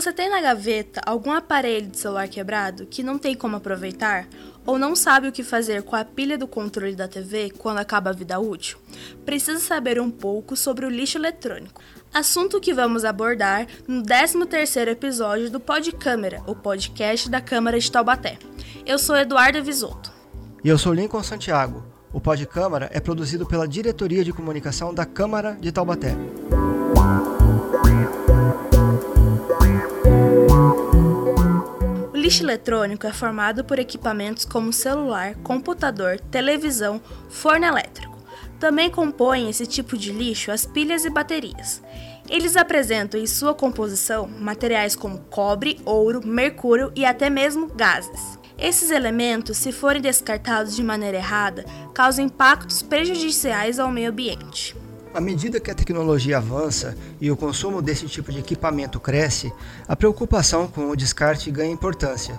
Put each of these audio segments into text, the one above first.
você tem na gaveta algum aparelho de celular quebrado que não tem como aproveitar, ou não sabe o que fazer com a pilha do controle da TV quando acaba a vida útil, precisa saber um pouco sobre o lixo eletrônico. Assunto que vamos abordar no 13º episódio do Pod Câmara, o podcast da Câmara de Taubaté. Eu sou Eduardo Visoto. E eu sou Lincoln Santiago. O Pod Câmara é produzido pela Diretoria de Comunicação da Câmara de Taubaté. Lixo eletrônico é formado por equipamentos como celular, computador, televisão, forno elétrico. Também compõem esse tipo de lixo as pilhas e baterias. Eles apresentam em sua composição materiais como cobre, ouro, mercúrio e até mesmo gases. Esses elementos, se forem descartados de maneira errada, causam impactos prejudiciais ao meio ambiente. À medida que a tecnologia avança e o consumo desse tipo de equipamento cresce, a preocupação com o descarte ganha importância.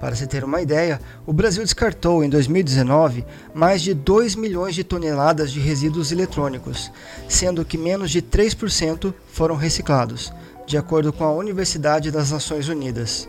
Para se ter uma ideia, o Brasil descartou em 2019 mais de 2 milhões de toneladas de resíduos eletrônicos, sendo que menos de 3% foram reciclados, de acordo com a Universidade das Nações Unidas.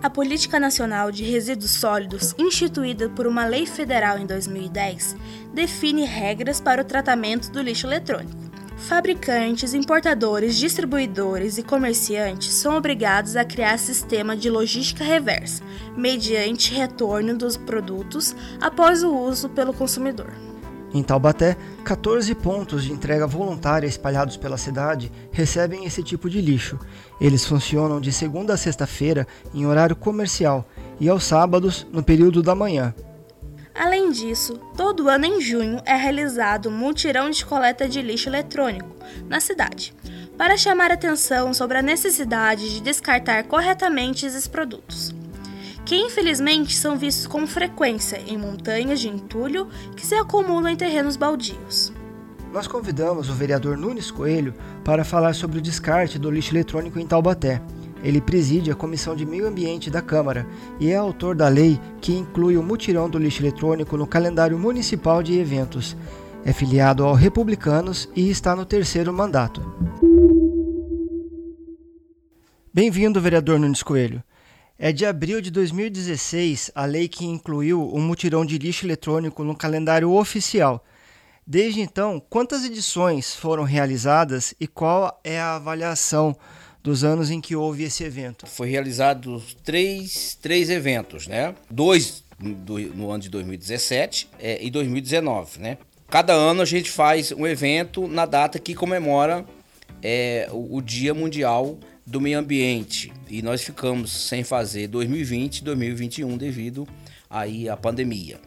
A Política Nacional de Resíduos Sólidos, instituída por uma lei federal em 2010, define regras para o tratamento do lixo eletrônico. Fabricantes, importadores, distribuidores e comerciantes são obrigados a criar sistema de logística reversa, mediante retorno dos produtos após o uso pelo consumidor. Em Taubaté, 14 pontos de entrega voluntária espalhados pela cidade recebem esse tipo de lixo. Eles funcionam de segunda a sexta-feira em horário comercial e aos sábados no período da manhã. Além disso, todo ano em junho é realizado um mutirão de coleta de lixo eletrônico na cidade, para chamar atenção sobre a necessidade de descartar corretamente esses produtos que infelizmente são vistos com frequência em montanhas de entulho que se acumulam em terrenos baldios. Nós convidamos o vereador Nunes Coelho para falar sobre o descarte do lixo eletrônico em Taubaté. Ele preside a Comissão de Meio Ambiente da Câmara e é autor da lei que inclui o mutirão do lixo eletrônico no calendário municipal de eventos. É filiado ao Republicanos e está no terceiro mandato. Bem-vindo, vereador Nunes Coelho. É de abril de 2016 a lei que incluiu o mutirão de lixo eletrônico no calendário oficial. Desde então, quantas edições foram realizadas e qual é a avaliação dos anos em que houve esse evento? Foi realizado três, três eventos, né? Dois do, no ano de 2017 é, e 2019, né? Cada ano a gente faz um evento na data que comemora é, o, o Dia Mundial do meio ambiente e nós ficamos sem fazer 2020 e 2021 devido aí à pandemia.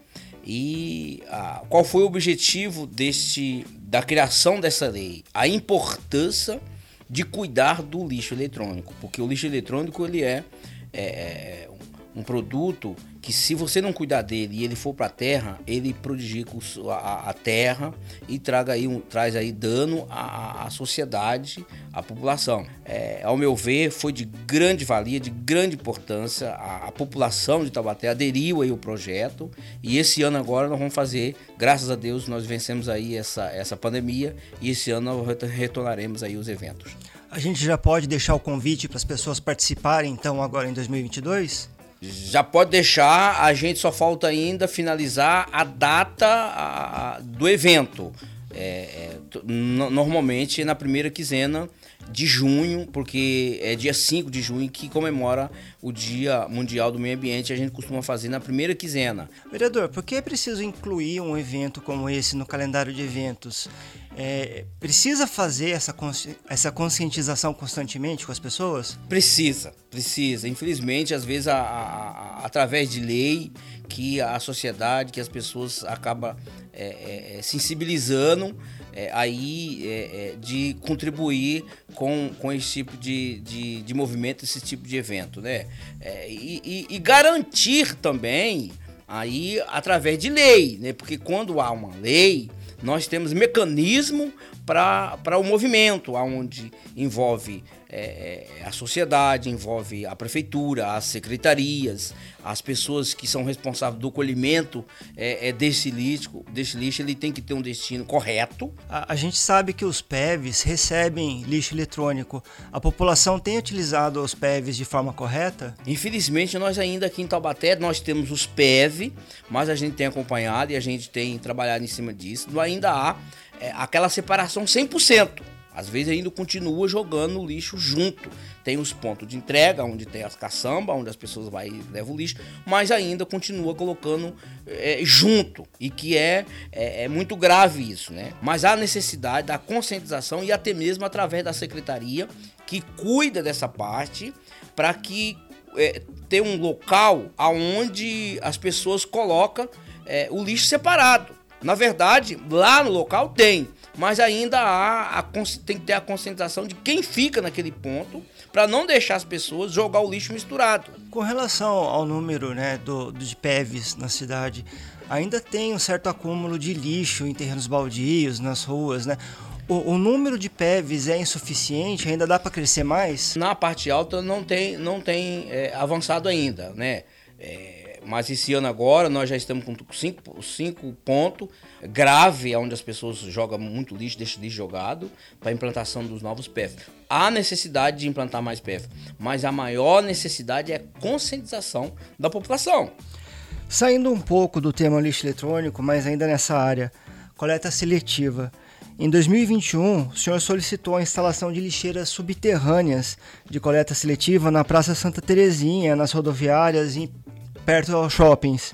E ah, qual foi o objetivo deste da criação dessa lei? A importância de cuidar do lixo eletrônico, porque o lixo eletrônico ele é, é, é um produto que se você não cuidar dele e ele for para a terra, ele prodigica a, a, terra e traga aí um, traz aí dano à, à sociedade, à população. É, ao meu ver, foi de grande valia, de grande importância. A, a população de Taubaté aderiu aí ao projeto e esse ano agora nós vamos fazer, graças a Deus, nós vencemos aí essa, essa pandemia e esse ano nós retornaremos aí os eventos. A gente já pode deixar o convite para as pessoas participarem então agora em 2022? Já pode deixar, a gente só falta ainda finalizar a data a, do evento. É, é, normalmente na primeira quinzena de junho, porque é dia 5 de junho que comemora o Dia Mundial do Meio Ambiente. A gente costuma fazer na primeira quinzena. Vereador, por que é preciso incluir um evento como esse no calendário de eventos? É, precisa fazer essa, consci essa conscientização constantemente com as pessoas? Precisa, precisa. Infelizmente, às vezes, a, a, a, através de lei, que a sociedade, que as pessoas acabam é, é, é, sensibilizando é, aí é, de contribuir com, com esse tipo de, de, de movimento, esse tipo de evento, né? E, e, e garantir também aí através de lei, né? Porque quando há uma lei nós temos mecanismo para o movimento, onde envolve é, é, a sociedade, envolve a prefeitura, as secretarias, as pessoas que são responsáveis do colhimento é, é desse, lixo, desse lixo, ele tem que ter um destino correto. A, a, gente sabe que os PEVs recebem lixo eletrônico. A população tem utilizado os PEVs de forma correta? Infelizmente, nós ainda aqui em Taubaté, nós temos os PEV, mas a gente tem acompanhado e a gente tem trabalhado em cima disso. Ainda há é, aquela separação 100%. Às vezes ainda continua jogando o lixo junto. Tem os pontos de entrega, onde tem as caçambas, onde as pessoas vai e levam o lixo, mas ainda continua colocando é, junto. E que é, é, é, muito grave isso, né? Mas há necessidade da conscientização e até mesmo através da secretaria que cuida dessa parte para que é, ter um local aonde as pessoas colocam é, o lixo separado. Na verdade, lá no local tem, mas ainda há a, tem que ter a conscientização de quem fica naquele ponto para não deixar as pessoas jogar o lixo misturado. Com relação ao número né, do, do de PEVs na cidade, ainda tem um certo acúmulo de lixo em terrenos baldios, nas ruas, né? O, o, número de PEVs é insuficiente? Ainda dá para crescer mais? Na parte alta não tem, não tem é, avançado ainda, né? É, mas esse ano agora nós já estamos com cinco, cinco pontos grave, onde as pessoas jogam muito lixo, deixam lixo jogado, para implantação dos novos PEF. Há necessidade de implantar mais PEF, mas a maior necessidade é conscientização da população. Saindo um pouco do tema lixo eletrônico, mas ainda nessa área, coleta seletiva. Em 2021, o senhor solicitou a instalação de lixeiras subterrâneas de coleta seletiva na Praça Santa Terezinha, nas rodoviárias e perto aos shoppings.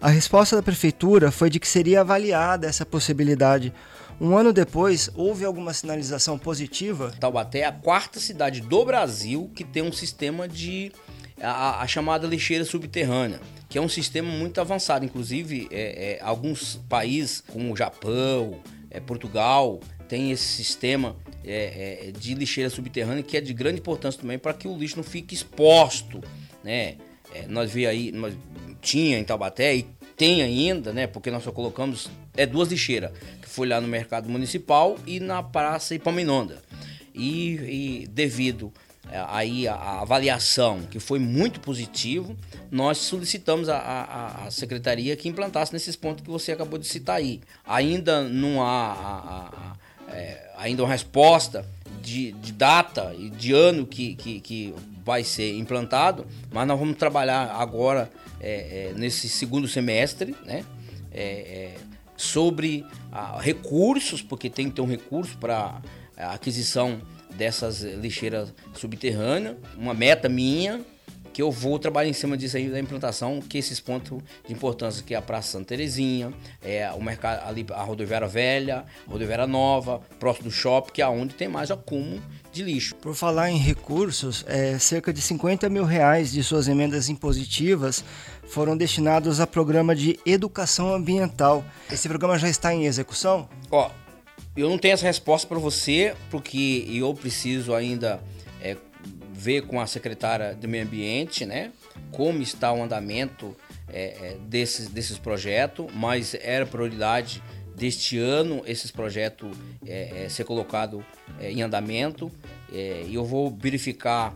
A resposta da prefeitura foi de que seria avaliada essa possibilidade. Um ano depois, houve alguma sinalização positiva? Taubaté é a quarta cidade do Brasil que tem um sistema de. a, a chamada lixeira subterrânea, que é um sistema muito avançado. Inclusive, é, é, alguns países, como o Japão, é, Portugal, tem esse sistema é, é, de lixeira subterrânea que é de grande importância também para que o lixo não fique exposto, né? É, nós vi aí, nós tinha em Taubaté e tem ainda, né? Porque nós só colocamos é duas lixeiras, que foi lá no mercado municipal e na praça Ipaminonda. E, e devido é, aí a, a, avaliação que foi muito positivo, nós solicitamos a, a, a, secretaria que implantasse nesses pontos que você acabou de citar aí. Ainda não há é, ainda uma resposta de, de, data e de ano que, que, que vai ser implantado, mas nós vamos trabalhar agora é, é, nesse segundo semestre, né? É, é sobre ah, recursos, porque tem que ter um recurso para aquisição dessas lixeiras subterrâneas. Uma meta minha que eu vou trabalhar em cima disso aí da implantação, que esses pontos de importância que é a Praça Santa Terezinha, é o mercado ali a rodoviária velha, a rodoviária nova, próximo do shopping, que é onde tem mais acúmulo de lixo. Por falar em recursos, é, cerca de 50 mil reais de suas emendas impositivas foram destinados a programa de educação ambiental. Esse programa já está em execução? Ó, eu não tenho essa resposta para você, porque eu preciso ainda ver com a secretária do Meio Ambiente, né? Como está o andamento é, é, desses, desses projetos, mas era prioridade deste ano esses projetos é, é, ser colocado é, em andamento é, e eu vou verificar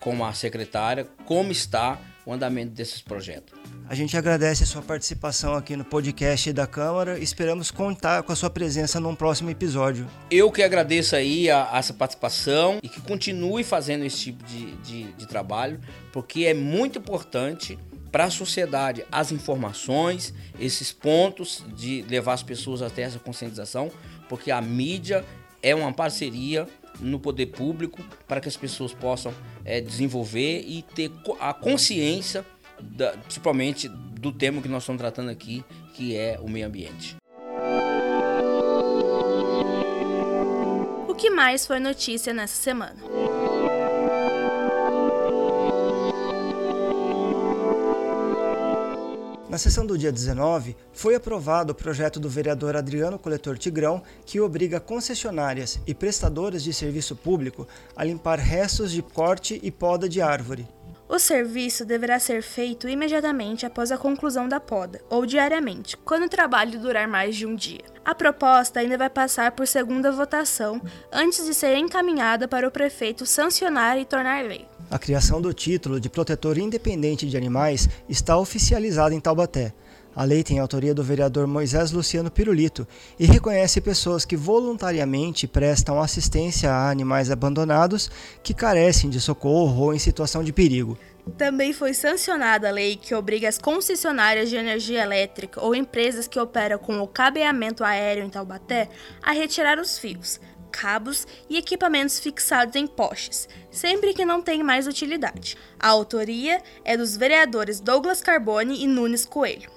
com a secretária como está o andamento desses projetos. A gente agradece a sua participação aqui no podcast da Câmara. Esperamos contar com a sua presença num próximo episódio. Eu que agradeço aí a, a essa participação e que continue fazendo esse tipo de, de, de trabalho, porque é muito importante para a sociedade as informações, esses pontos de levar as pessoas até essa conscientização, porque a mídia é uma parceria no poder público para que as pessoas possam é, desenvolver e ter a consciência, da, principalmente do tema que nós estamos tratando aqui, que é o meio ambiente. O que mais foi notícia nessa semana? Na sessão do dia 19, foi aprovado o projeto do vereador Adriano Coletor Tigrão que obriga concessionárias e prestadoras de serviço público a limpar restos de corte e poda de árvore. O serviço deverá ser feito imediatamente após a conclusão da poda, ou diariamente, quando o trabalho durar mais de um dia. A proposta ainda vai passar por segunda votação antes de ser encaminhada para o prefeito sancionar e tornar lei. A criação do título de protetor independente de animais está oficializada em Taubaté. A lei tem autoria do vereador Moisés Luciano Pirulito e reconhece pessoas que voluntariamente prestam assistência a animais abandonados que carecem de socorro ou em situação de perigo. Também foi sancionada a lei que obriga as concessionárias de energia elétrica ou empresas que operam com o cabeamento aéreo em Taubaté a retirar os fios, cabos e equipamentos fixados em postes, sempre que não tenham mais utilidade. A autoria é dos vereadores Douglas Carbone e Nunes Coelho.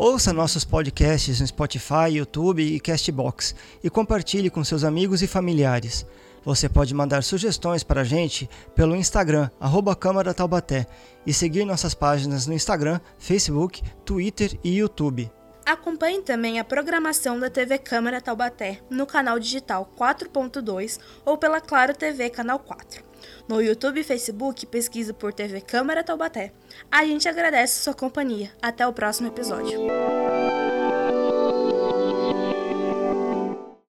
Ouça nossos podcasts no Spotify, YouTube e Castbox e compartilhe com seus amigos e familiares. Você pode mandar sugestões para a gente pelo Instagram, arroba Câmara Taubaté, e seguir nossas páginas no Instagram, Facebook, Twitter e YouTube. Acompanhe também a programação da TV Câmara Taubaté no canal digital 4.2 ou pela Claro TV Canal 4. No YouTube e Facebook, pesquise por TV Câmara Taubaté. A gente agradece sua companhia. Até o próximo episódio.